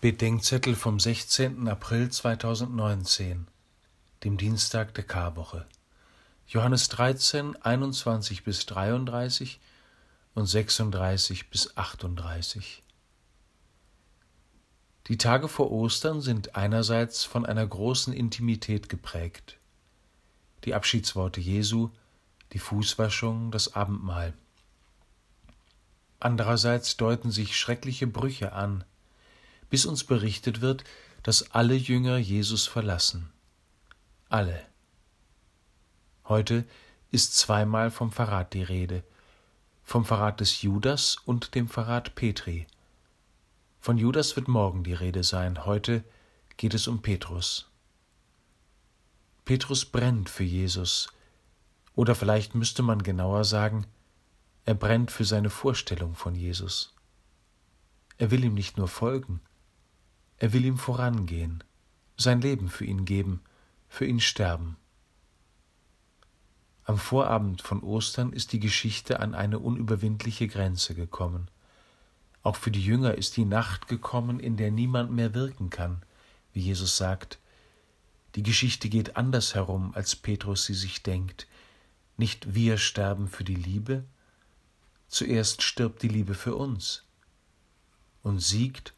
Bedenkzettel vom 16. April 2019, dem Dienstag der Karwoche. Johannes 13, 21 bis 33 und 36 bis 38. Die Tage vor Ostern sind einerseits von einer großen Intimität geprägt. Die Abschiedsworte Jesu, die Fußwaschung, das Abendmahl. Andererseits deuten sich schreckliche Brüche an, bis uns berichtet wird, dass alle Jünger Jesus verlassen. Alle. Heute ist zweimal vom Verrat die Rede, vom Verrat des Judas und dem Verrat Petri. Von Judas wird morgen die Rede sein, heute geht es um Petrus. Petrus brennt für Jesus, oder vielleicht müsste man genauer sagen, er brennt für seine Vorstellung von Jesus. Er will ihm nicht nur folgen, er will ihm vorangehen, sein Leben für ihn geben, für ihn sterben. Am Vorabend von Ostern ist die Geschichte an eine unüberwindliche Grenze gekommen. Auch für die Jünger ist die Nacht gekommen, in der niemand mehr wirken kann, wie Jesus sagt. Die Geschichte geht anders herum, als Petrus sie sich denkt. Nicht wir sterben für die Liebe, zuerst stirbt die Liebe für uns und siegt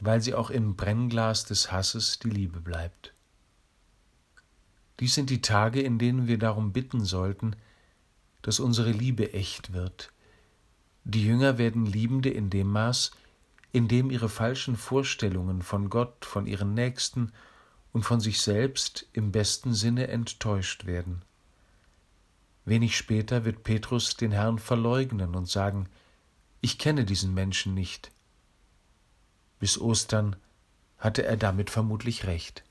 weil sie auch im Brennglas des Hasses die Liebe bleibt. Dies sind die Tage, in denen wir darum bitten sollten, dass unsere Liebe echt wird. Die Jünger werden Liebende in dem Maß, in dem ihre falschen Vorstellungen von Gott, von ihren Nächsten und von sich selbst im besten Sinne enttäuscht werden. Wenig später wird Petrus den Herrn verleugnen und sagen, ich kenne diesen Menschen nicht. Bis Ostern hatte er damit vermutlich recht.